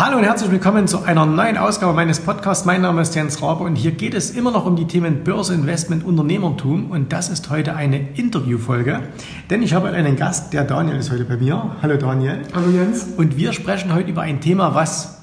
Hallo und herzlich willkommen zu einer neuen Ausgabe meines Podcasts. Mein Name ist Jens Rabe und hier geht es immer noch um die Themen Börse, Investment, Unternehmertum und das ist heute eine Interviewfolge, denn ich habe einen Gast, der Daniel ist heute bei mir. Hallo Daniel. Hallo Jens. Und wir sprechen heute über ein Thema, was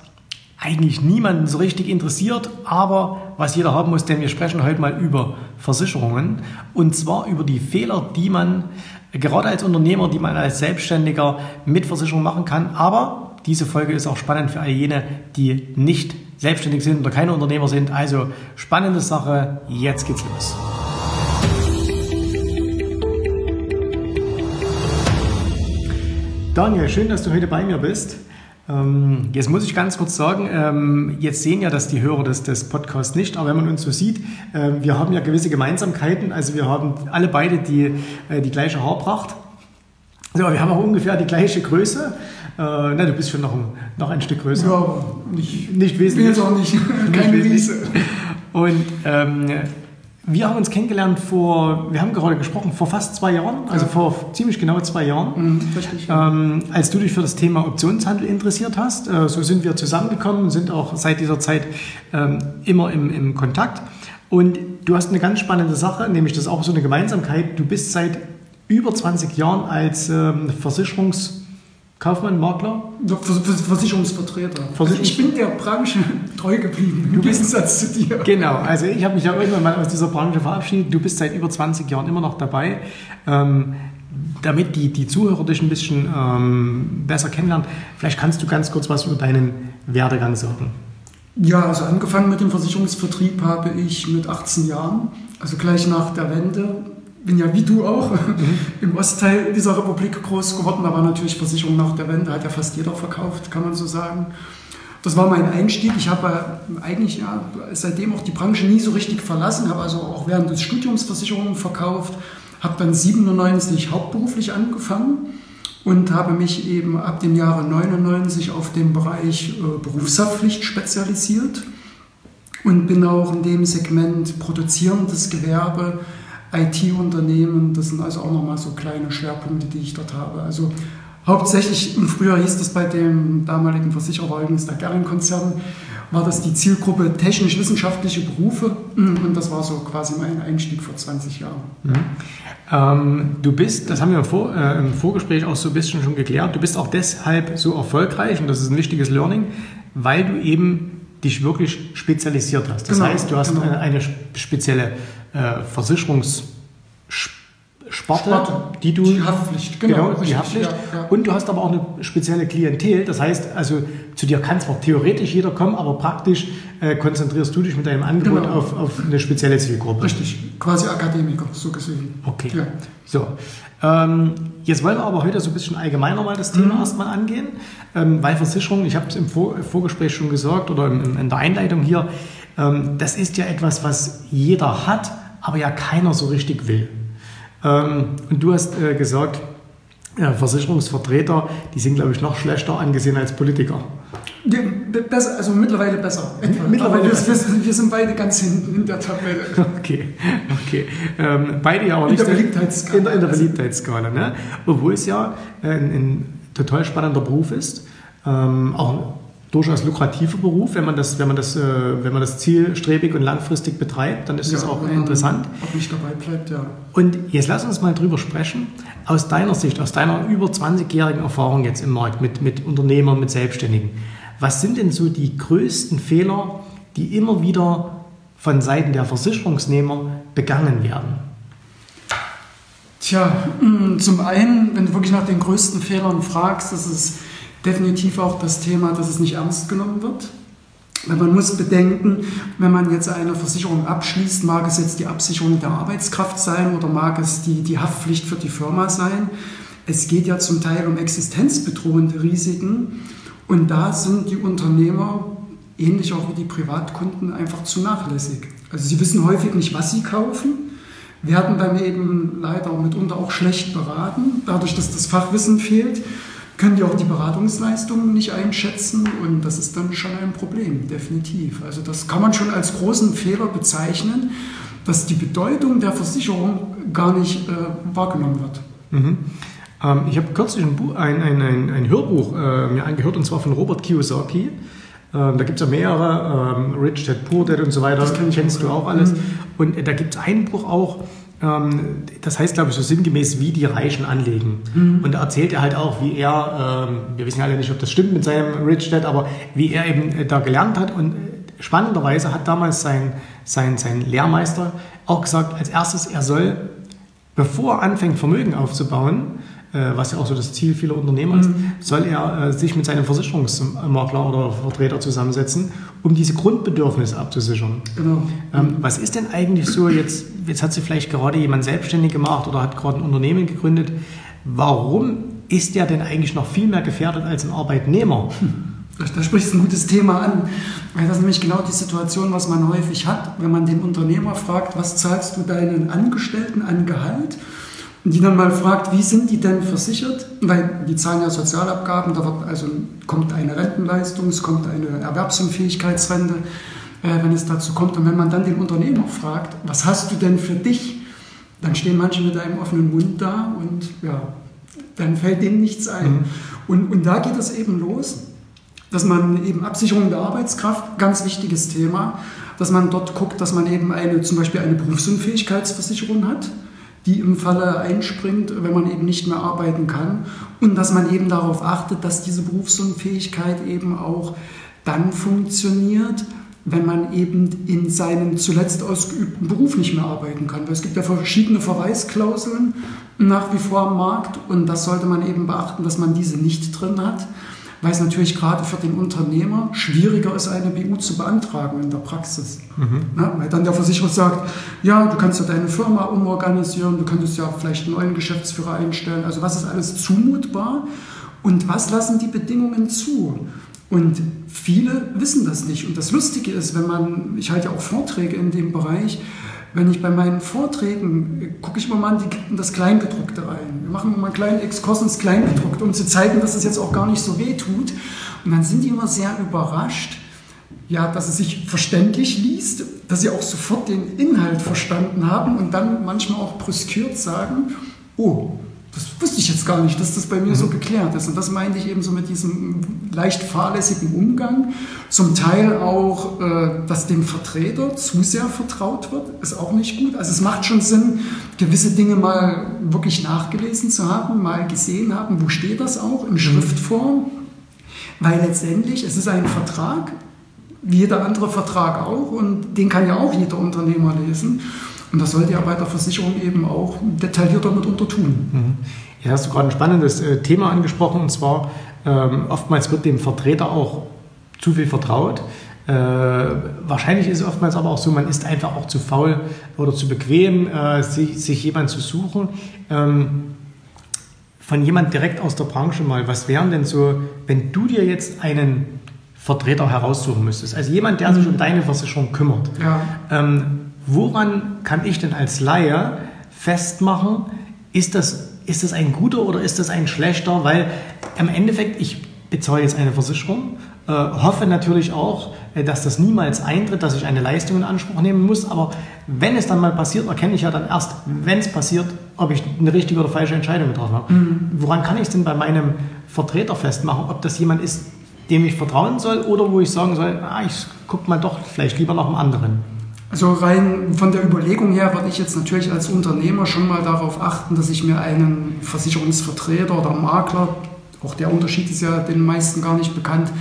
eigentlich niemanden so richtig interessiert, aber was jeder haben muss, denn wir sprechen heute mal über Versicherungen und zwar über die Fehler, die man gerade als Unternehmer, die man als Selbstständiger mit Versicherungen machen kann, aber diese Folge ist auch spannend für all jene, die nicht selbstständig sind oder keine Unternehmer sind. Also spannende Sache. Jetzt geht's los. Daniel, schön, dass du heute bei mir bist. Ähm, jetzt muss ich ganz kurz sagen, ähm, jetzt sehen ja das die Hörer des, des Podcasts nicht, aber wenn man uns so sieht, ähm, wir haben ja gewisse Gemeinsamkeiten. Also wir haben alle beide die, äh, die gleiche Haarpracht. So, wir haben auch ungefähr die gleiche Größe. Äh, na, du bist schon noch ein, noch ein Stück größer. Ja, nicht, nicht wesentlich. Ich bin jetzt auch nicht, kein Riese. Und ähm, wir haben uns kennengelernt vor, wir haben gerade gesprochen, vor fast zwei Jahren, also ja. vor ziemlich genau zwei Jahren, mhm, richtig, ja. ähm, als du dich für das Thema Optionshandel interessiert hast. Äh, so sind wir zusammengekommen, sind auch seit dieser Zeit ähm, immer im, im Kontakt. Und du hast eine ganz spannende Sache, nämlich das ist auch so eine Gemeinsamkeit. Du bist seit über 20 Jahren als ähm, Versicherungs- Kaufmann, Makler? Versicherungsvertreter. Also ich bin der Branche treu geblieben, im Gegensatz zu dir. Genau, also ich habe mich ja irgendwann mal aus dieser Branche verabschiedet. Du bist seit über 20 Jahren immer noch dabei. Ähm, damit die, die Zuhörer dich ein bisschen ähm, besser kennenlernen, vielleicht kannst du ganz kurz was über deinen Werdegang sagen. Ja, also angefangen mit dem Versicherungsvertrieb habe ich mit 18 Jahren, also gleich nach der Wende, bin ja wie du auch mhm. im Ostteil dieser Republik groß geworden. Da war natürlich Versicherung nach der Wende, hat ja fast jeder verkauft, kann man so sagen. Das war mein Einstieg. Ich habe eigentlich ja, seitdem auch die Branche nie so richtig verlassen, habe also auch während des Studiums Versicherungen verkauft, habe dann 97 hauptberuflich angefangen und habe mich eben ab dem Jahre 99 auf den Bereich äh, Berufshaftpflicht spezialisiert und bin auch in dem Segment produzierendes Gewerbe IT-Unternehmen. Das sind also auch nochmal so kleine Schwerpunkte, die ich dort habe. Also hauptsächlich, im Frühjahr hieß das bei dem damaligen Versicherer, übrigens der Gering-Konzern, war das die Zielgruppe technisch-wissenschaftliche Berufe und das war so quasi mein Einstieg vor 20 Jahren. Mhm. Ähm, du bist, das haben wir im, Vor, äh, im, Vorgespräch auch so ein bisschen schon geklärt, du bist auch deshalb so erfolgreich und das ist ein wichtiges Learning, weil du eben dich wirklich spezialisiert hast. Das genau, heißt, du hast genau. eine, eine spezielle äh, Versicherungs- Sparte, Sparte, die du. Die Haftpflicht, genau. genau die Haftpflicht. Ja, ja. Und du hast aber auch eine spezielle Klientel. Das heißt, also zu dir kann zwar theoretisch jeder kommen, aber praktisch äh, konzentrierst du dich mit deinem Angebot genau. auf, auf eine spezielle Zielgruppe. Richtig, quasi Akademiker, so gesehen. Okay. Ja. So. Ähm, jetzt wollen wir aber heute so ein bisschen allgemeiner mal das Thema mhm. erstmal angehen, ähm, weil Versicherung, ich habe es im Vor Vorgespräch schon gesagt oder in, in der Einleitung hier, ähm, das ist ja etwas, was jeder hat, aber ja keiner so richtig will. Ähm, und du hast äh, gesagt, ja, Versicherungsvertreter, die sind, glaube ich, noch schlechter angesehen als Politiker. Ja, besser, also mittlerweile besser. Mittlerweile wir, wir, wir, sind beide ganz hinten in der Tabelle. Okay, okay. Ähm, beide ja auch nicht. In der Beliebtheitsskala. In der, in der Beliebtheitsskala. Ne? Obwohl es ja ein, ein total spannender Beruf ist. Ähm, auch durchaus lukrativer Beruf, wenn man das, wenn man das, äh, wenn man das zielstrebig und langfristig betreibt, dann ist ja, das auch interessant. Ob nicht dabei bleibt, ja. Und jetzt lass uns mal drüber sprechen. Aus deiner Sicht, aus deiner über 20-jährigen Erfahrung jetzt im Markt mit, mit Unternehmern, mit Selbstständigen, was sind denn so die größten Fehler, die immer wieder von Seiten der Versicherungsnehmer begangen werden? Tja, mm, zum einen, wenn du wirklich nach den größten Fehlern fragst, das ist definitiv auch das Thema, dass es nicht ernst genommen wird. Weil man muss bedenken, wenn man jetzt eine Versicherung abschließt, mag es jetzt die Absicherung der Arbeitskraft sein oder mag es die, die Haftpflicht für die Firma sein. Es geht ja zum Teil um existenzbedrohende Risiken und da sind die Unternehmer, ähnlich auch wie die Privatkunden, einfach zu nachlässig. Also sie wissen häufig nicht, was sie kaufen, werden dann eben leider mitunter auch schlecht beraten, dadurch, dass das Fachwissen fehlt können die auch die Beratungsleistungen nicht einschätzen und das ist dann schon ein Problem, definitiv. Also das kann man schon als großen Fehler bezeichnen, dass die Bedeutung der Versicherung gar nicht äh, wahrgenommen wird. Mhm. Ähm, ich habe kürzlich ein, Buch, ein, ein, ein, Hörbuch äh, mir angehört und zwar von Robert Kiyosaki. Ähm, da gibt es ja mehrere, ähm, Rich Dad Poor Dad und so weiter, das kenn kennst du auch alles. Mhm. Und äh, da gibt es ein Buch auch, das heißt, glaube ich, so sinngemäß, wie die Reichen anlegen. Mhm. Und da erzählt er halt auch, wie er, ähm, wir wissen ja alle nicht, ob das stimmt mit seinem Rich Dad, aber wie er eben äh, da gelernt hat. Und äh, spannenderweise hat damals sein, sein, sein Lehrmeister auch gesagt, als erstes, er soll, bevor er anfängt, Vermögen aufzubauen, was ja auch so das Ziel vieler Unternehmer ist, mhm. soll er äh, sich mit seinem Versicherungsmakler oder Vertreter zusammensetzen, um diese Grundbedürfnisse abzusichern. Genau. Ähm, was ist denn eigentlich so, jetzt, jetzt hat sich vielleicht gerade jemand selbstständig gemacht oder hat gerade ein Unternehmen gegründet, warum ist der denn eigentlich noch viel mehr gefährdet als ein Arbeitnehmer? Da sprichst du ein gutes Thema an, weil das ist nämlich genau die Situation, was man häufig hat, wenn man den Unternehmer fragt, was zahlst du deinen Angestellten an Gehalt? Und die dann mal fragt, wie sind die denn versichert? Weil die zahlen ja Sozialabgaben, da wird also kommt eine Rentenleistung, es kommt eine Erwerbsunfähigkeitsrente, äh, wenn es dazu kommt. Und wenn man dann den Unternehmer fragt, was hast du denn für dich? Dann stehen manche mit einem offenen Mund da und ja, dann fällt denen nichts ein. Mhm. Und, und da geht es eben los, dass man eben Absicherung der Arbeitskraft, ganz wichtiges Thema, dass man dort guckt, dass man eben eine, zum Beispiel eine Berufsunfähigkeitsversicherung hat die im Falle einspringt, wenn man eben nicht mehr arbeiten kann. Und dass man eben darauf achtet, dass diese Berufsunfähigkeit eben auch dann funktioniert, wenn man eben in seinem zuletzt ausgeübten Beruf nicht mehr arbeiten kann. Weil es gibt ja verschiedene Verweisklauseln nach wie vor am Markt und das sollte man eben beachten, dass man diese nicht drin hat weil es natürlich gerade für den Unternehmer schwieriger ist, eine BU zu beantragen in der Praxis. Mhm. Ja, weil dann der Versicherer sagt, ja, du kannst ja deine Firma umorganisieren, du könntest ja vielleicht einen neuen Geschäftsführer einstellen. Also was ist alles zumutbar und was lassen die Bedingungen zu? Und viele wissen das nicht. Und das Lustige ist, wenn man, ich halte ja auch Vorträge in dem Bereich, wenn ich bei meinen Vorträgen gucke ich immer mal in das Kleingedruckte rein. Wir machen immer einen kleinen Exkurs ins Kleingedruckte, um zu zeigen, dass es jetzt auch gar nicht so weh tut. Und dann sind die immer sehr überrascht, ja, dass es sich verständlich liest, dass sie auch sofort den Inhalt verstanden haben und dann manchmal auch brüskiert sagen, oh, das wusste ich jetzt gar nicht, dass das bei mir mhm. so geklärt ist. Und das meinte ich eben so mit diesem leicht fahrlässigen Umgang. Zum Teil auch, äh, dass dem Vertreter zu sehr vertraut wird, ist auch nicht gut. Also es macht schon Sinn, gewisse Dinge mal wirklich nachgelesen zu haben, mal gesehen haben, wo steht das auch in mhm. Schriftform. Weil letztendlich, es ist ein Vertrag, wie jeder andere Vertrag auch, und den kann ja auch jeder Unternehmer lesen. Und das sollte ja bei der Versicherung eben auch detaillierter mitunter tun. Mhm. Ja, hast du gerade ein spannendes äh, Thema angesprochen, und zwar ähm, oftmals wird dem Vertreter auch zu viel vertraut. Äh, wahrscheinlich ist es oftmals aber auch so, man ist einfach auch zu faul oder zu bequem, äh, sich, sich jemanden zu suchen. Ähm, von jemand direkt aus der Branche mal, was wären denn so, wenn du dir jetzt einen Vertreter heraussuchen müsstest, also jemand, der sich um deine Versicherung kümmert. Ja. Ähm, woran kann ich denn als Laie festmachen, ist das, ist das ein guter oder ist das ein schlechter? Weil im Endeffekt, ich bezahle jetzt eine Versicherung, äh, hoffe natürlich auch, äh, dass das niemals eintritt, dass ich eine Leistung in Anspruch nehmen muss. Aber wenn es dann mal passiert, erkenne ich ja dann erst, wenn es passiert, ob ich eine richtige oder falsche Entscheidung getroffen habe. Mhm. Woran kann ich es denn bei meinem Vertreter festmachen, ob das jemand ist, dem ich vertrauen soll oder wo ich sagen soll, ah, ich gucke mal doch vielleicht lieber nach einem anderen? Also rein von der Überlegung her würde ich jetzt natürlich als Unternehmer schon mal darauf achten, dass ich mir einen Versicherungsvertreter oder Makler, auch der Unterschied ist ja den meisten gar nicht bekannt,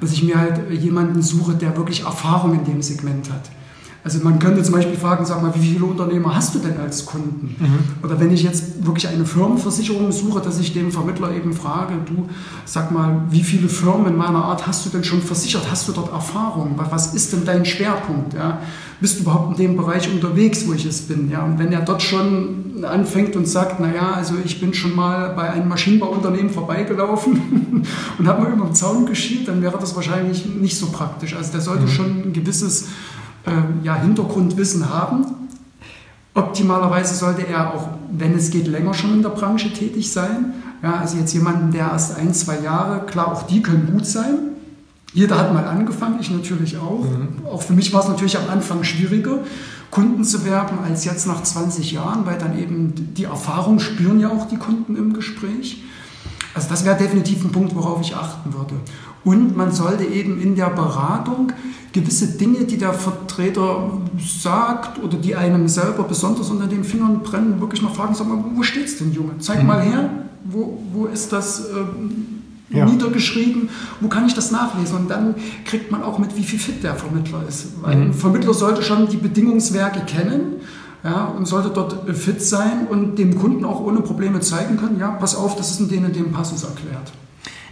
dass ich mir halt jemanden suche, der wirklich Erfahrung in dem Segment hat. Also man könnte zum Beispiel fragen, sag mal, wie viele Unternehmer hast du denn als Kunden? Mhm. Oder wenn ich jetzt wirklich eine Firmenversicherung suche, dass ich dem Vermittler eben frage, du sag mal, wie viele Firmen in meiner Art hast du denn schon versichert? Hast du dort Erfahrung? Was ist denn dein Schwerpunkt? Ja? Bist du überhaupt in dem Bereich unterwegs, wo ich es bin? Ja? Und wenn er dort schon anfängt und sagt, naja, also ich bin schon mal bei einem Maschinenbauunternehmen vorbeigelaufen und habe mal über den Zaun geschielt, dann wäre das wahrscheinlich nicht so praktisch. Also der sollte mhm. schon ein gewisses ähm, ja, Hintergrundwissen haben. Optimalerweise sollte er auch, wenn es geht, länger schon in der Branche tätig sein. Ja, also jetzt jemanden, der erst ein, zwei Jahre, klar, auch die können gut sein. Jeder hat mal angefangen, ich natürlich auch. Mhm. Auch für mich war es natürlich am Anfang schwieriger. Kunden zu werben als jetzt nach 20 Jahren, weil dann eben die Erfahrung spüren ja auch die Kunden im Gespräch. Also das wäre definitiv ein Punkt, worauf ich achten würde. Und man sollte eben in der Beratung gewisse Dinge, die der Vertreter sagt oder die einem selber besonders unter den Fingern brennen, wirklich mal fragen, sag mal, wo steht's denn, Junge? Zeig mhm. mal her, wo, wo ist das äh, ja. niedergeschrieben, wo kann ich das nachlesen? Und dann kriegt man auch mit, wie viel fit der Vermittler ist. Weil mhm. ein Vermittler sollte schon die Bedingungswerke kennen ja, und sollte dort fit sein und dem Kunden auch ohne Probleme zeigen können, ja, pass auf, das ist in dem in dem Passus erklärt.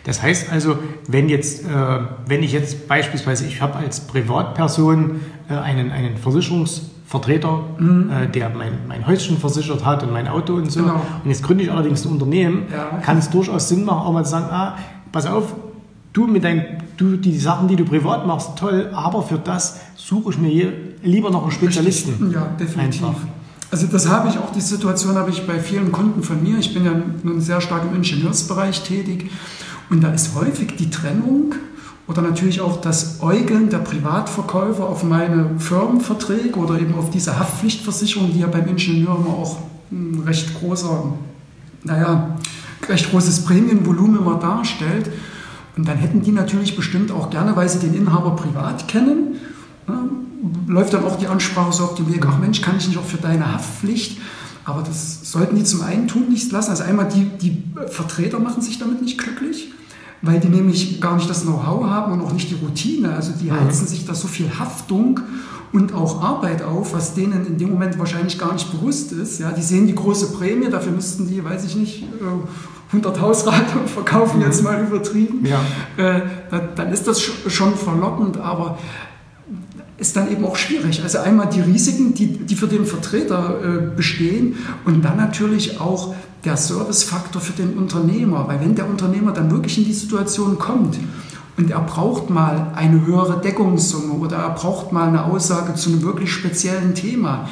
Das heißt also, wenn, jetzt, äh, wenn ich jetzt beispielsweise, ich habe als Privatperson äh, einen, einen Versicherungsvertreter, mhm. äh, der mein, mein Häuschen versichert hat und mein Auto und so, genau. und jetzt gründe ich allerdings ein Unternehmen, ja. kann es durchaus Sinn machen, auch mal zu sagen, ah, pass auf, du mit dein, du die Sachen, die du privat machst, toll, aber für das suche ich mir hier lieber noch einen Spezialisten. Ja, definitiv. Einfach. Also das habe ich auch, die Situation habe ich bei vielen Kunden von mir. Ich bin ja nun sehr stark im Ingenieursbereich tätig und da ist häufig die Trennung oder natürlich auch das Äugeln der Privatverkäufer auf meine Firmenverträge oder eben auf diese Haftpflichtversicherung, die ja beim Ingenieur immer auch ein recht großer, naja, recht großes Prämienvolumen immer darstellt. Und dann hätten die natürlich bestimmt auch gerne, weil sie den Inhaber privat kennen, ne, läuft dann auch die Ansprache so auf den Weg, ach Mensch, kann ich nicht auch für deine Haftpflicht? Aber das sollten die zum einen tun nicht lassen. Also einmal die, die Vertreter machen sich damit nicht glücklich weil die nämlich gar nicht das Know-how haben und auch nicht die Routine. Also die mhm. heizen sich da so viel Haftung und auch Arbeit auf, was denen in dem Moment wahrscheinlich gar nicht bewusst ist. Ja, die sehen die große Prämie, dafür müssten die, weiß ich nicht, 100 äh, Hausrate verkaufen, mhm. jetzt mal übertrieben. Ja. Äh, dann ist das schon verlockend, aber ist dann eben auch schwierig. Also einmal die Risiken, die, die für den Vertreter äh, bestehen und dann natürlich auch der Servicefaktor für den Unternehmer. Weil wenn der Unternehmer dann wirklich in die Situation kommt und er braucht mal eine höhere Deckungssumme oder er braucht mal eine Aussage zu einem wirklich speziellen Thema,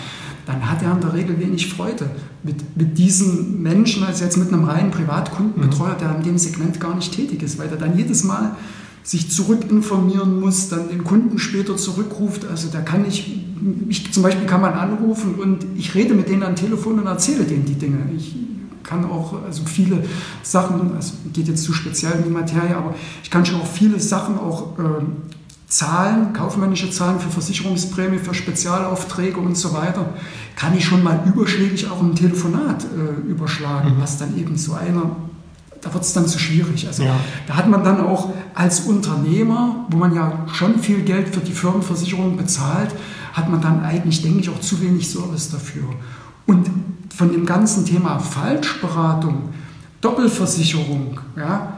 dann hat er in der Regel wenig Freude mit, mit diesen Menschen, als jetzt mit einem reinen Privatkundenbetreuer, der in dem Segment gar nicht tätig ist, weil er dann jedes Mal sich zurückinformieren muss, dann den Kunden später zurückruft. Also da kann ich, ich zum Beispiel kann man anrufen und ich rede mit denen am Telefon und erzähle denen die Dinge. Ich kann auch also viele Sachen, es geht jetzt zu speziell in die Materie, aber ich kann schon auch viele Sachen auch äh, Zahlen, kaufmännische Zahlen für Versicherungsprämie, für Spezialaufträge und so weiter, kann ich schon mal überschlägig auch im Telefonat äh, überschlagen, mhm. was dann eben zu einer, da wird es dann zu schwierig. Also ja. da hat man dann auch als Unternehmer, wo man ja schon viel Geld für die Firmenversicherung bezahlt, hat man dann eigentlich, denke ich, auch zu wenig Service dafür. Und von dem ganzen Thema Falschberatung, Doppelversicherung, ja,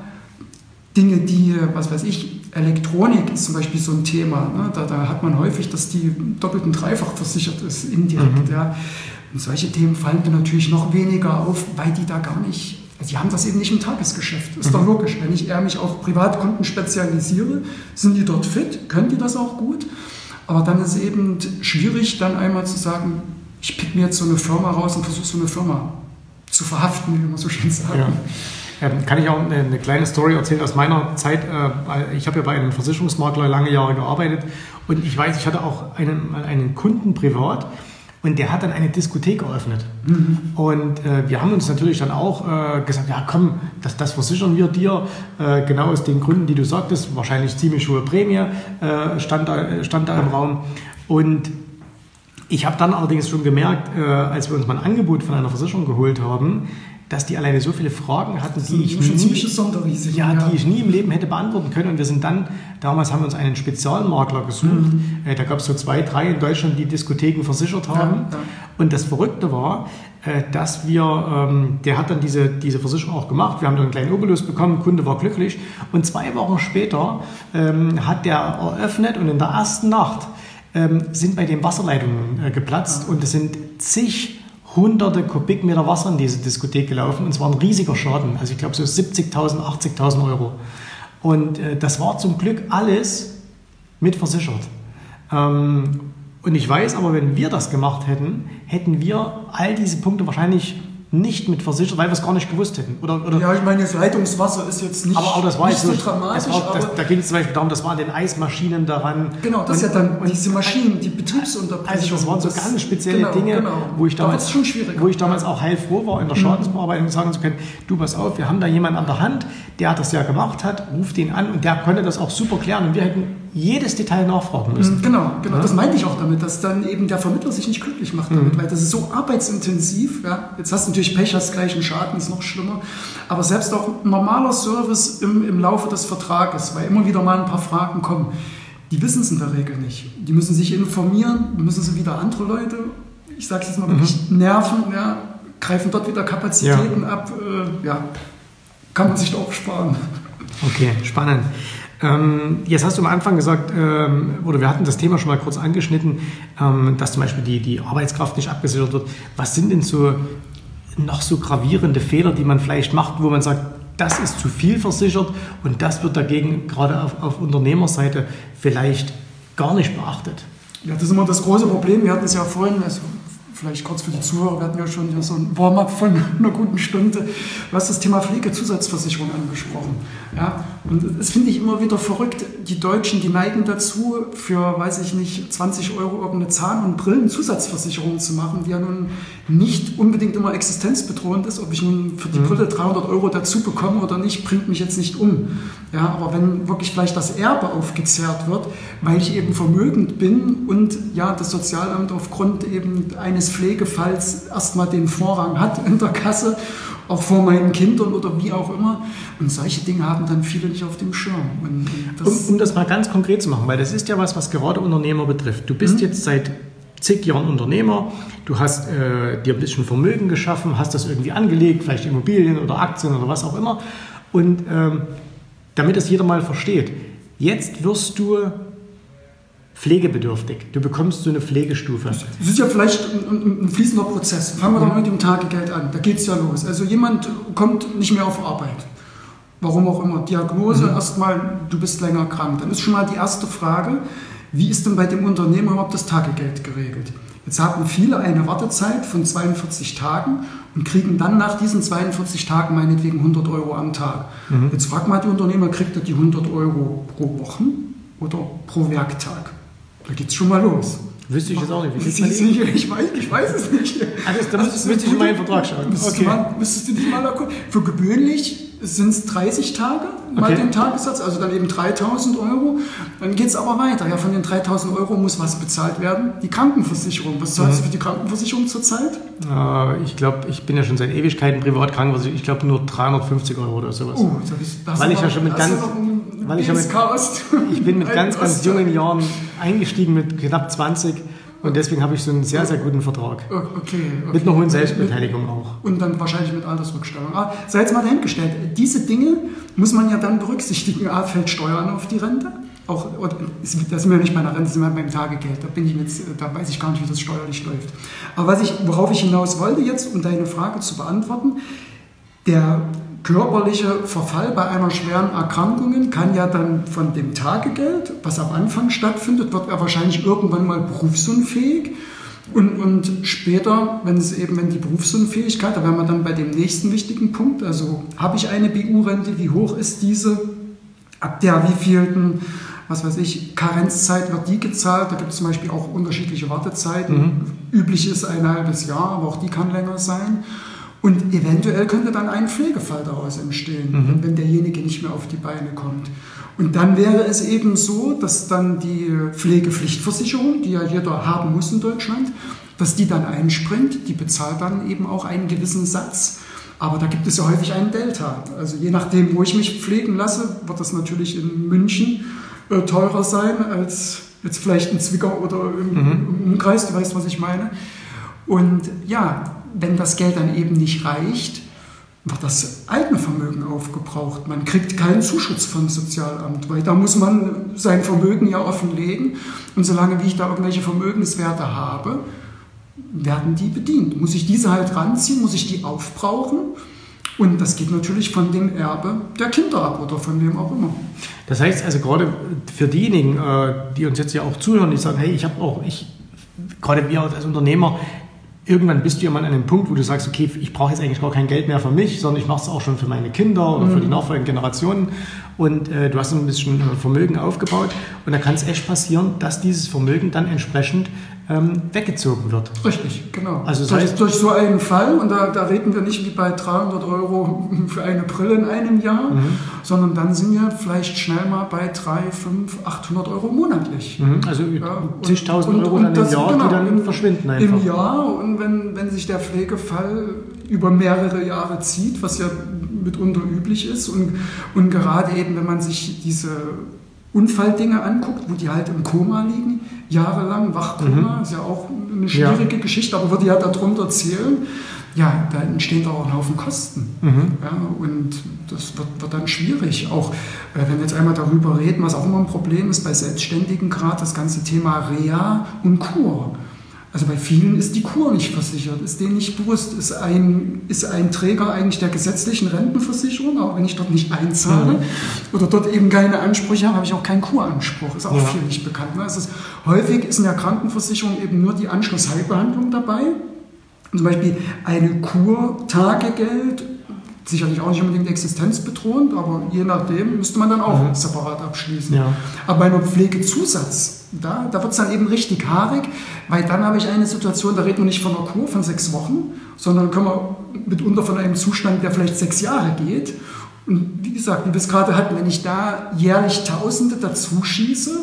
Dinge, die, was weiß ich, Elektronik ist zum Beispiel so ein Thema. Ne? Da, da, hat man häufig, dass die doppelt und dreifach versichert ist, indirekt. Mhm. Ja. Und solche Themen fallen dann natürlich noch weniger auf, weil die da gar nicht, die haben das eben nicht im Tagesgeschäft. Ist mhm. doch logisch. Wenn ich eher mich auf Privatkunden spezialisiere, sind die dort fit, können die das auch gut. Aber dann ist es eben schwierig, dann einmal zu sagen, ich pick mir jetzt so eine Firma raus und versuche so eine Firma zu verhaften, wie man so schön sagt. Ja. Ähm, kann ich auch eine, eine, kleine Story erzählen aus meiner Zeit? Äh, ich habe ja bei einem Versicherungsmakler lange Jahre gearbeitet und ich weiß, ich hatte auch einen, einen Kunden privat und der hat dann eine Diskothek eröffnet. Mhm. Und äh, wir haben uns natürlich dann auch äh, gesagt, ja komm, das, das versichern wir dir, äh, genau aus den Gründen, die du sagtest, wahrscheinlich ziemlich hohe Prämie äh, stand, da, stand da im Raum. Und ich habe dann allerdings schon gemerkt, äh, als wir uns mal ein Angebot von einer Versicherung geholt haben, dass die alleine so viele Fragen hatten, die ich, nie, ja, die ich nie im Leben hätte beantworten können. Und wir sind dann, damals haben wir uns einen Spezialmakler gesucht. Mhm. Äh, da gab es so zwei, drei in Deutschland, die Diskotheken versichert haben. Ja, ja. Und das Verrückte war, äh, dass wir, ähm, der hat dann diese, diese Versicherung auch gemacht. Wir haben dann einen kleinen Obolus bekommen, Kunde war glücklich. Und zwei Wochen später ähm, hat der eröffnet und in der ersten Nacht ähm, sind bei den Wasserleitungen äh, geplatzt und es sind zig hunderte Kubikmeter Wasser in diese Diskothek gelaufen und es war ein riesiger Schaden. Also ich glaube so 70.000, 80.000 Euro. Und äh, das war zum Glück alles mit versichert. Ähm, und ich weiß aber, wenn wir das gemacht hätten, hätten wir all diese Punkte wahrscheinlich nicht mit versichert, weil wir es gar nicht gewusst hätten. Oder, oder ja, ich meine, das Leitungswasser ist jetzt nicht, aber auch das war nicht so dramatisch. War, das, da ging es zum Beispiel darum, das waren den Eismaschinen daran. Genau, das und, ja dann diese Maschinen, die Betriebsunterbrechung. Also das waren so ganz spezielle genau, Dinge, genau. wo ich damals, da wo ich damals auch heilfroh war, in der mhm. Schadensbearbeitung sagen zu können, du pass auf, wir haben da jemanden an der Hand, der das ja gemacht hat, ruft ihn an und der konnte das auch super klären und wir hätten jedes Detail nachfragen müssen. Mhm, genau, genau. Ja? Das meinte ich auch damit, dass dann eben der Vermittler sich nicht glücklich macht damit, mhm. weil das ist so arbeitsintensiv. Ja? Jetzt hast du natürlich Pech, hast gleich einen Schaden, ist noch schlimmer. Aber selbst auch normaler Service im, im Laufe des Vertrages, weil immer wieder mal ein paar Fragen kommen, die wissen es in der Regel nicht. Die müssen sich informieren, müssen sie wieder andere Leute, ich sage es jetzt mal mhm. wirklich, nerven, ja? greifen dort wieder Kapazitäten ja. ab. Äh, ja, kann man sich doch sparen. Okay, spannend. Ähm, jetzt hast du am Anfang gesagt, ähm, oder wir hatten das Thema schon mal kurz angeschnitten, ähm, dass zum Beispiel die, die Arbeitskraft nicht abgesichert wird. Was sind denn so noch so gravierende Fehler, die man vielleicht macht, wo man sagt, das ist zu viel versichert und das wird dagegen gerade auf, auf Unternehmerseite vielleicht gar nicht beachtet? Ja, das ist immer das große Problem. Wir hatten es ja vorhin, also vielleicht kurz für die Zuhörer, wir hatten ja schon hier so ein Warm-up von einer guten Stunde, du hast das Thema Pflegezusatzversicherung angesprochen. Ja? Und das finde ich immer wieder verrückt. Die Deutschen, die neigen dazu, für, weiß ich nicht, 20 Euro irgendeine Zahn- und Brillenzusatzversicherung zu machen, die ja nun nicht unbedingt immer existenzbedrohend ist. Ob ich nun für die mhm. Brille 300 Euro dazu bekomme oder nicht, bringt mich jetzt nicht um. Ja, aber wenn wirklich vielleicht das Erbe aufgezehrt wird, weil ich eben vermögend bin und ja, das Sozialamt aufgrund eben eines Pflegefalls erstmal den Vorrang hat in der Kasse, auch vor meinen Kindern oder wie auch immer. Und solche Dinge haben dann viele nicht auf dem Schirm. Das um, um, das mal ganz konkret zu machen, weil das ist ja was, was gerade Unternehmer betrifft. Du bist mhm. jetzt seit zig Jahren Unternehmer, du hast äh, dir ein bisschen Vermögen geschaffen, hast das irgendwie angelegt, vielleicht Immobilien oder Aktien oder was auch immer. Und ähm, damit das jeder mal versteht, jetzt wirst du pflegebedürftig. Du bekommst so eine Pflegestufe. Das ist ja vielleicht ein, ein fließender Prozess. Fangen wir mhm. doch mit dem Tagegeld an. Da geht es ja los. Also jemand kommt nicht mehr auf Arbeit. Warum auch immer. Diagnose mhm. erstmal, du bist länger krank. Dann ist schon mal die erste Frage, wie ist denn bei dem Unternehmer überhaupt das Tagegeld geregelt? Jetzt haben viele eine Wartezeit von 42 Tagen und kriegen dann nach diesen 42 Tagen meinetwegen 100 Euro am Tag. Mhm. Jetzt fragt mal die Unternehmer, kriegt er die 100 Euro pro Woche oder pro Werktag? Da geht es schon mal los. Wüsste ich jetzt auch nicht. Wie ich, ich, weiß, ich weiß es nicht. Also, da müsstest, müsste ich in meinen Vertrag schauen. Müsstest, okay. du mal, müsstest du dich mal da gucken. Für gewöhnlich sind es 30 Tage, mal okay. den Tagessatz, also dann eben 3000 Euro. Dann geht es aber weiter. Ja, von den 3000 Euro muss was bezahlt werden? Die Krankenversicherung. Was zahlst mhm. du für die Krankenversicherung zurzeit? Äh, ich glaube, ich bin ja schon seit Ewigkeiten privat krankenversichert. Ich glaube nur 350 Euro oder sowas. Oh, das ist, das weil ich ja schon mit ganz, weil ich ja mit, ich bin mit ganz, ganz jungen Jahren eingestiegen mit knapp 20 und deswegen habe ich so einen sehr, sehr guten Vertrag. Okay. okay. Mit einer hohen Selbstbeteiligung auch. Und dann wahrscheinlich mit Altersrückstellung. Ah, sei jetzt mal dahingestellt. Diese Dinge muss man ja dann berücksichtigen. A, fällt Steuern auf die Rente. Auch, das sind wir nicht bei der Rente, das sind wir beim Tagegeld. Da, bin ich jetzt, da weiß ich gar nicht, wie das steuerlich läuft. Aber was ich, worauf ich hinaus wollte jetzt, um deine Frage zu beantworten, der körperliche Verfall bei einer schweren Erkrankung kann ja dann von dem Tagegeld, was am Anfang stattfindet, wird er wahrscheinlich irgendwann mal berufsunfähig. Und, und später, wenn es eben, wenn die Berufsunfähigkeit, da wären wir dann bei dem nächsten wichtigen Punkt, also habe ich eine BU-Rente, wie hoch ist diese, ab der wievielten, was weiß ich, Karenzzeit wird die gezahlt, da gibt es zum Beispiel auch unterschiedliche Wartezeiten, mhm. üblich ist ein halbes Jahr, aber auch die kann länger sein. Und eventuell könnte dann ein Pflegefall daraus entstehen, mhm. wenn derjenige nicht mehr auf die Beine kommt. Und dann wäre es eben so, dass dann die Pflegepflichtversicherung, die ja jeder haben muss in Deutschland, dass die dann einspringt, die bezahlt dann eben auch einen gewissen Satz. Aber da gibt es ja häufig einen Delta. Also je nachdem, wo ich mich pflegen lasse, wird das natürlich in München äh, teurer sein als jetzt vielleicht in Zwickau oder im, mhm. im Umkreis, du weißt, was ich meine. Und ja, wenn das Geld dann eben nicht reicht, wird das eigene Vermögen aufgebraucht. Man kriegt keinen Zuschuss vom Sozialamt, weil da muss man sein Vermögen ja offenlegen. Und solange wie ich da irgendwelche Vermögenswerte habe, werden die bedient. Muss ich diese halt ranziehen, muss ich die aufbrauchen? Und das geht natürlich von dem Erbe der Kinder ab oder von wem auch immer. Das heißt also gerade für diejenigen, äh, die uns jetzt ja auch zuhören, die sagen, hey, ich habe auch, ich, gerade wir als Unternehmer, irgendwann bist du ja mal an einem Punkt, wo du sagst, okay, ich brauche jetzt eigentlich gar kein Geld mehr für mich, sondern ich mache es auch schon für meine Kinder oder für die nachfolgenden Generationen. Und äh, du hast ein bisschen äh, Vermögen aufgebaut und da kann es echt passieren, dass dieses Vermögen dann entsprechend ähm, weggezogen wird. Richtig, genau. Also durch, heißt- durch so einen Fall, und da, da reden wir nicht wie bei 300 Euro für eine Brille in einem Jahr, Mhm. sondern dann sind wir vielleicht schnell mal bei 3, 5, 800 Euro monatlich. Mhm, Also Ja, zigtausend Euro und dann im Jahr, genau, die dann verschwinden einfach. Im Jahr und wenn, wenn sich der Pflegefall über mehrere Jahre zieht, was ja mitunter üblich ist und, und gerade eben, wenn man sich diese Unfalldinge anguckt, wo die halt im Koma liegen, jahrelang Wachkoma, ist ja auch eine schwierige Geschichte, aber würde ja darunter zählen, ja, da entstehen da auch ein Haufen Kosten. Mhm. Ja, und das wird, wird dann schwierig. Auch äh, wenn wir jetzt einmal darüber reden, was auch immer ein Problem ist bei Selbstständigen, gerade das ganze Thema Reha und Kur. Also bei vielen ist die Kur nicht versichert, ist denen nicht bewusst, ist ein, ist ein Träger eigentlich der gesetzlichen Rentenversicherung, auch wenn ich dort nicht einzahle oder dort eben keine Ansprüche habe, habe ich auch keinen Kuranspruch. Ist auch Ja. viel nicht bekannt. Ne? Ist, häufig ist in der Krankenversicherung eben nur die Anschlussheilbehandlung dabei. Zum Beispiel eine Kur, Tagegeld, sicherlich auch nicht unbedingt existenzbedrohend, aber je nachdem müsste man dann auch separat abschließen. Ja. Aber bei einer Pflegezusatz, da, da wird es dann eben richtig haarig, weil dann habe ich eine Situation, da reden wir nicht von einer Kur von sechs Wochen, sondern können wir mitunter von einem Zustand, der vielleicht sechs Jahre geht. Und wie gesagt, wie wir es gerade hatten, wenn ich da jährlich Tausende dazu schieße,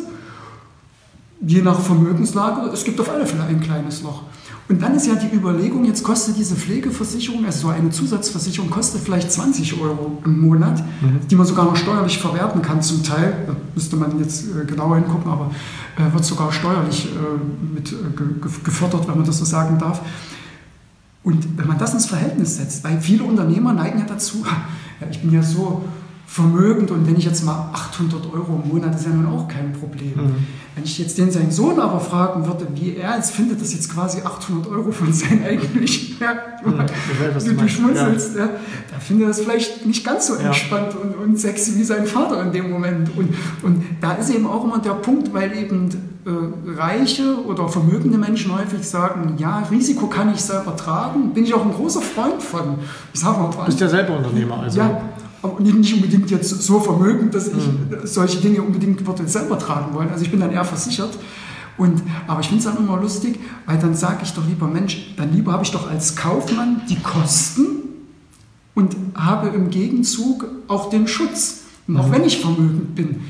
je nach Vermögenslage, es gibt auf alle Fälle ein kleines Loch. Und dann ist ja die Überlegung, jetzt kostet diese Pflegeversicherung, also so eine Zusatzversicherung, kostet vielleicht 20 Euro im Monat, die man sogar noch steuerlich verwerten kann zum Teil. Da müsste man jetzt äh, genauer hingucken, aber äh, wird sogar steuerlich äh, mit ge- ge- gefördert, wenn man das so sagen darf. Und wenn man das ins Verhältnis setzt, weil viele Unternehmer neigen ja dazu, "Ha, ja, ich bin ja so vermögend und wenn ich jetzt mal 800 Euro im Monat, ist ja nun auch kein Problem. Wenn ich jetzt den seinen Sohn aber fragen würde, wie er jetzt findet, dass jetzt quasi 800 Euro von seinen eigentlichen, ja, du du, schmunzelst, ja. da findet er das vielleicht nicht ganz so Ja. entspannt und, und sexy wie sein Vater in dem Moment. Und, und da ist eben auch immer der Punkt, weil eben äh, reiche oder vermögende Menschen häufig sagen, ja, Risiko kann ich selber tragen, bin ich auch ein großer Freund von. Ich sage mal, Du bist ja selber Unternehmer, also. ja, aber nicht, unbedingt jetzt so vermögend, dass ich solche Dinge unbedingt selber tragen wollen. Also ich bin dann eher versichert. Und, aber ich finde es dann immer lustig, weil dann sage ich doch lieber, Mensch, dann lieber habe ich doch als Kaufmann die Kosten und habe im Gegenzug auch den Schutz. Und auch wenn ich vermögend bin,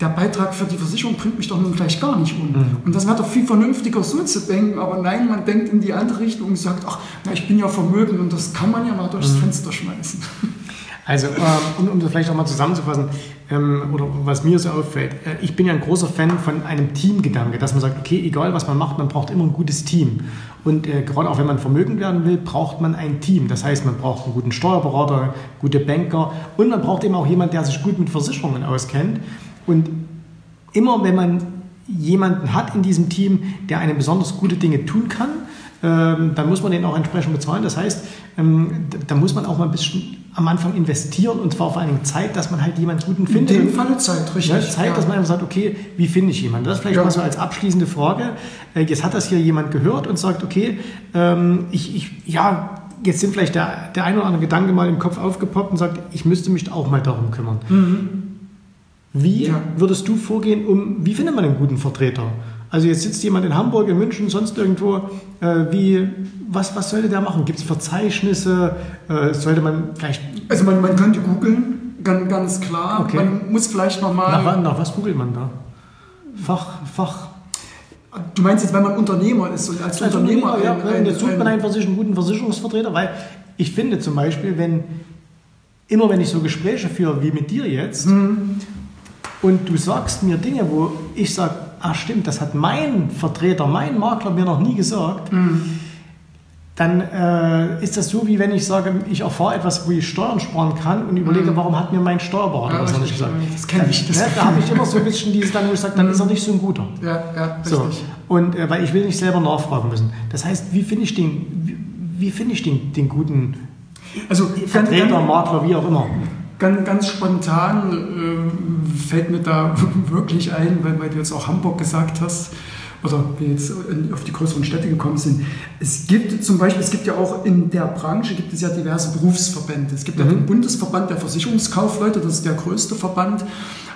der Beitrag für die Versicherung bringt mich doch nun gleich gar nicht um. Und das wäre doch viel vernünftiger so zu denken, aber nein, man denkt in die andere Richtung und sagt, ach, na, ich bin ja vermögend und das kann man ja mal durchs Fenster schmeißen. Also, ähm, um, um das vielleicht auch mal zusammenzufassen, ähm, oder was mir so auffällt, äh, ich bin ja ein großer Fan von einem Teamgedanke, dass man sagt, okay, egal was man macht, man braucht immer ein gutes Team. Und äh, gerade auch wenn man vermögend werden will, braucht man ein Team. Das heißt, man braucht einen guten Steuerberater, gute Banker und man braucht eben auch jemanden, der sich gut mit Versicherungen auskennt. Und immer wenn man jemanden hat in diesem Team, der eine besonders gute Dinge tun kann, ähm, dann muss man den auch entsprechend bezahlen. Das heißt, ähm, da, muss man auch mal ein bisschen am Anfang investieren und zwar vor allen Dingen Zeit, dass man halt jemanden guten In findet. dem Falle Zeit, richtig. Ja, Zeit, dass man einfach sagt, okay, wie finde ich jemanden? Das ist vielleicht Ja. mal so als abschließende Frage. Äh, Jetzt hat das hier jemand gehört und sagt, okay, ähm, ich, ich, ja, jetzt sind vielleicht der, der ein oder andere Gedanke mal im Kopf aufgepoppt und sagt, ich müsste mich auch mal darum kümmern. Wie Ja. würdest du vorgehen, um, wie findet man einen guten Vertreter? Also jetzt sitzt jemand in Hamburg, in München, sonst irgendwo. Äh, wie, was, was sollte der machen? Gibt es Verzeichnisse? Äh, sollte man vielleicht, Also man, man könnte googeln, ganz, ganz klar. Okay. Man muss vielleicht nochmal... nach, nach was googelt man da? Fach, Fach. Du meinst jetzt, wenn man Unternehmer ist und als, Als Unternehmer... Unternehmer, ja, ein- ein- jetzt sucht man ein- einen, einen guten Versicherungsvertreter, weil ich finde zum Beispiel, wenn immer wenn ich so Gespräche führe wie mit dir jetzt Mhm. und du sagst mir Dinge, wo ich sage, ah stimmt, das hat mein Vertreter, mein Makler mir noch nie gesagt, Mhm. dann äh, ist das so, wie wenn ich sage, ich erfahre etwas, wo ich Steuern sparen kann und überlege, warum hat mir mein Steuerberater Mhm. Ja, das noch nicht gesagt. das kenn ich, das ne, da habe ich. immer so ein bisschen dieses dann, wo ich sage, dann ist er nicht so ein guter. Ja, ja, richtig. So. Und äh, weil ich will nicht selber nachfragen müssen. Das heißt, wie finde ich den, wie, wie finde ich den, den guten Also Vertreter, Makler, wie auch immer? Ganz, ganz spontan äh, fällt mir da wirklich ein, weil, weil du jetzt auch Hamburg gesagt hast. oder wir jetzt auf die größeren Städte gekommen sind. Es gibt zum Beispiel, es gibt ja auch in der Branche gibt es ja diverse Berufsverbände. Es gibt mhm. ja den Bundesverband der Versicherungskaufleute, das ist der größte Verband.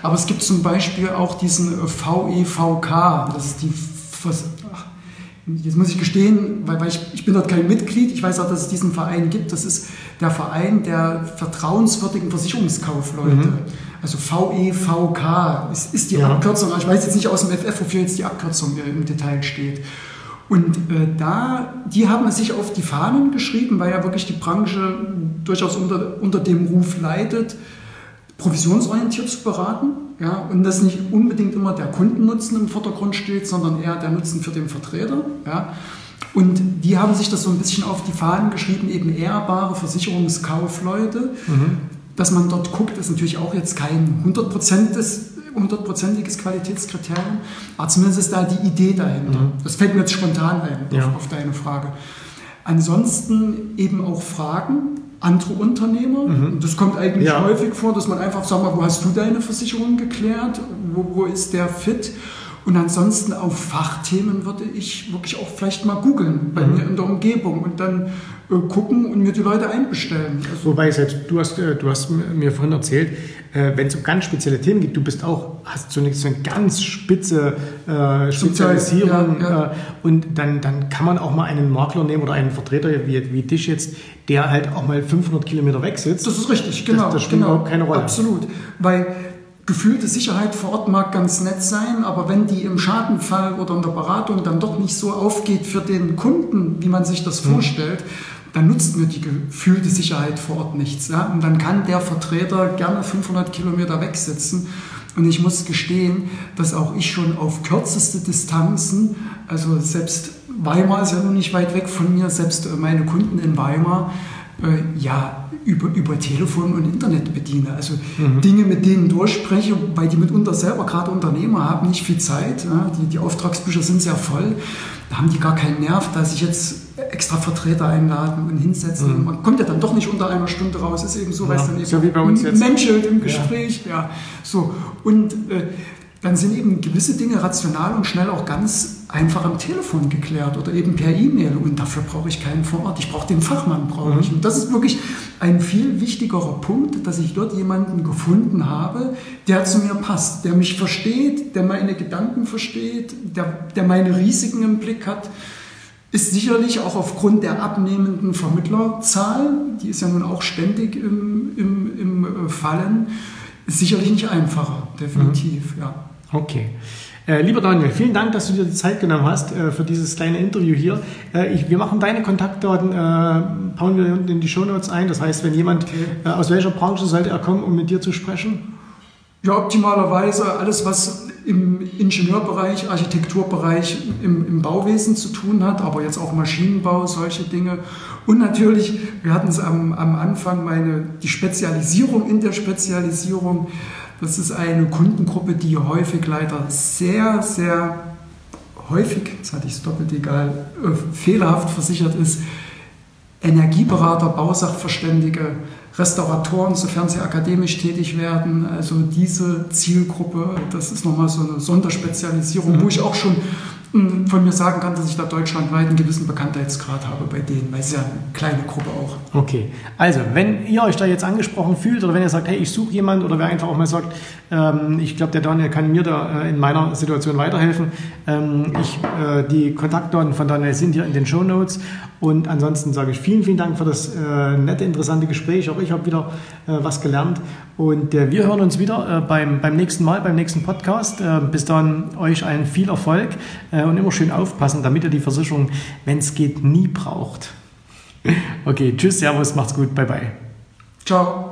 Aber es gibt zum Beispiel auch diesen VEVK, das ist die Jetzt muss ich gestehen, weil, weil ich, ich, bin dort kein Mitglied, ich weiß auch, dass es diesen Verein gibt. Das ist der Verein der vertrauenswürdigen Versicherungskaufleute. Mhm. Also VEVK ist, ist die ja. Abkürzung. Ich weiß jetzt nicht aus dem FF, wofür jetzt die Abkürzung im Detail steht. Und äh, da, die haben es sich auf die Fahnen geschrieben, weil ja wirklich die Branche durchaus unter, unter dem Ruf leidet, provisionsorientiert zu beraten. Ja, und dass nicht unbedingt immer der Kundennutzen im Vordergrund steht, sondern eher der Nutzen für den Vertreter. Ja. Und die haben sich das so ein bisschen auf die Fahnen geschrieben, eben ehrbare Versicherungskaufleute. Mhm. Dass man dort guckt, ist natürlich auch jetzt kein hundertprozentiges Qualitätskriterium, aber zumindest ist da die Idee dahinter. Mhm. Das fällt mir jetzt spontan ein ja. auf, auf deine Frage. Ansonsten eben auch Fragen, andere Unternehmer. Mhm. Das kommt eigentlich ja. häufig vor, dass man einfach sagt, mal, wo hast du deine Versicherung geklärt? Wo, wo ist der fit? Und ansonsten auf Fachthemen würde ich wirklich auch vielleicht mal googeln bei mhm. mir in der Umgebung und dann äh, gucken und mir die Leute einbestellen. Also Wobei, selbst du hast, äh, du hast mir vorhin erzählt, äh, wenn es um ganz spezielle Themen geht, du bist auch, hast so eine, so eine ganz spitze äh, Spezialisierung ja, ja. Äh, und dann, dann kann man auch mal einen Makler nehmen oder einen Vertreter wie, wie dich jetzt, der halt auch mal 500 Kilometer weg sitzt. Das ist richtig, genau. Das, das spielt genau, überhaupt keine Rolle. Absolut, weil gefühlte Sicherheit vor Ort mag ganz nett sein, aber wenn die im Schadenfall oder in der Beratung dann doch nicht so aufgeht für den Kunden, wie man sich das mhm. vorstellt, dann nutzt mir die gefühlte Sicherheit vor Ort nichts. Ja? Und dann kann der Vertreter gerne 500 Kilometer wegsitzen. Und ich muss gestehen, dass auch ich schon auf kürzeste Distanzen, also selbst Weimar ist ja noch nicht weit weg von mir, selbst meine Kunden in Weimar, äh, ja, über, über Telefon und Internet bediene. Also mhm. Dinge, mit denen durchspreche, weil die mitunter selber gerade Unternehmer haben nicht viel Zeit. Ja, die, die Auftragsbücher sind sehr voll. Da haben die gar keinen Nerv, dass ich jetzt extra Vertreter einladen und hinsetzen. Mhm. Man kommt ja dann doch nicht unter einer Stunde raus. Ist eben so, es dann eben so wie bei uns jetzt. menschelt im Gespräch. Ja. ja. so. Und äh, dann sind eben gewisse Dinge rational und schnell auch ganz einfach am Telefon geklärt oder eben per E-Mail. Und dafür brauche ich keinen vor Ort. Ich brauche den Fachmann, brauche ich. Mhm. Und das ist wirklich ein viel wichtigerer Punkt, dass ich dort jemanden gefunden habe, der zu mir passt, der mich versteht, der meine Gedanken versteht, der, der meine Risiken im Blick hat. Ist sicherlich auch aufgrund der abnehmenden Vermittlerzahl, die ist ja nun auch ständig im, im, im äh, Fallen, sicherlich nicht einfacher, definitiv, mhm. ja. Okay. Äh, lieber Daniel, vielen Dank, dass du dir die Zeit genommen hast äh, für dieses kleine Interview hier. Äh, ich, wir machen deine Kontaktdaten, bauen wir unten in die Shownotes ein. Das heißt, wenn jemand aus welcher Branche sollte er kommen, um mit dir zu sprechen? Ja, optimalerweise alles, was im Ingenieurbereich, Architekturbereich, im, im, Bauwesen zu tun hat, aber jetzt auch Maschinenbau, solche Dinge. Und natürlich, wir hatten es am, am Anfang, meine, die Spezialisierung in der Spezialisierung. Das ist eine Kundengruppe, die häufig leider sehr, sehr häufig, jetzt hatte ich es doppelt egal, äh, fehlerhaft versichert ist. Energieberater, Bausachverständige, Restauratoren, sofern sie akademisch tätig werden. Also diese Zielgruppe, das ist nochmal so eine Sonderspezialisierung, mhm. wo ich auch schon von mir sagen kann, dass ich da deutschlandweit einen gewissen Bekanntheitsgrad habe bei denen, weil es ja eine kleine Gruppe auch. Okay, also wenn ihr euch da jetzt angesprochen fühlt oder wenn ihr sagt, hey, ich suche jemanden oder wer einfach auch mal sagt, ähm, ich glaube, der Daniel kann mir da äh, in meiner Situation weiterhelfen. Ähm, ich, äh, die Kontaktdaten von Daniel sind hier in den Show Notes und ansonsten sage ich vielen, vielen Dank für das äh, nette, interessante Gespräch. Auch ich habe wieder äh, was gelernt und äh, wir hören uns wieder äh, beim, beim nächsten Mal, beim nächsten Podcast. bis dann euch allen viel Erfolg äh, und immer schön aufpassen, damit ihr die Versicherung, wenn es geht, nie braucht. Okay, tschüss, Servus, macht's gut, bye bye. Ciao.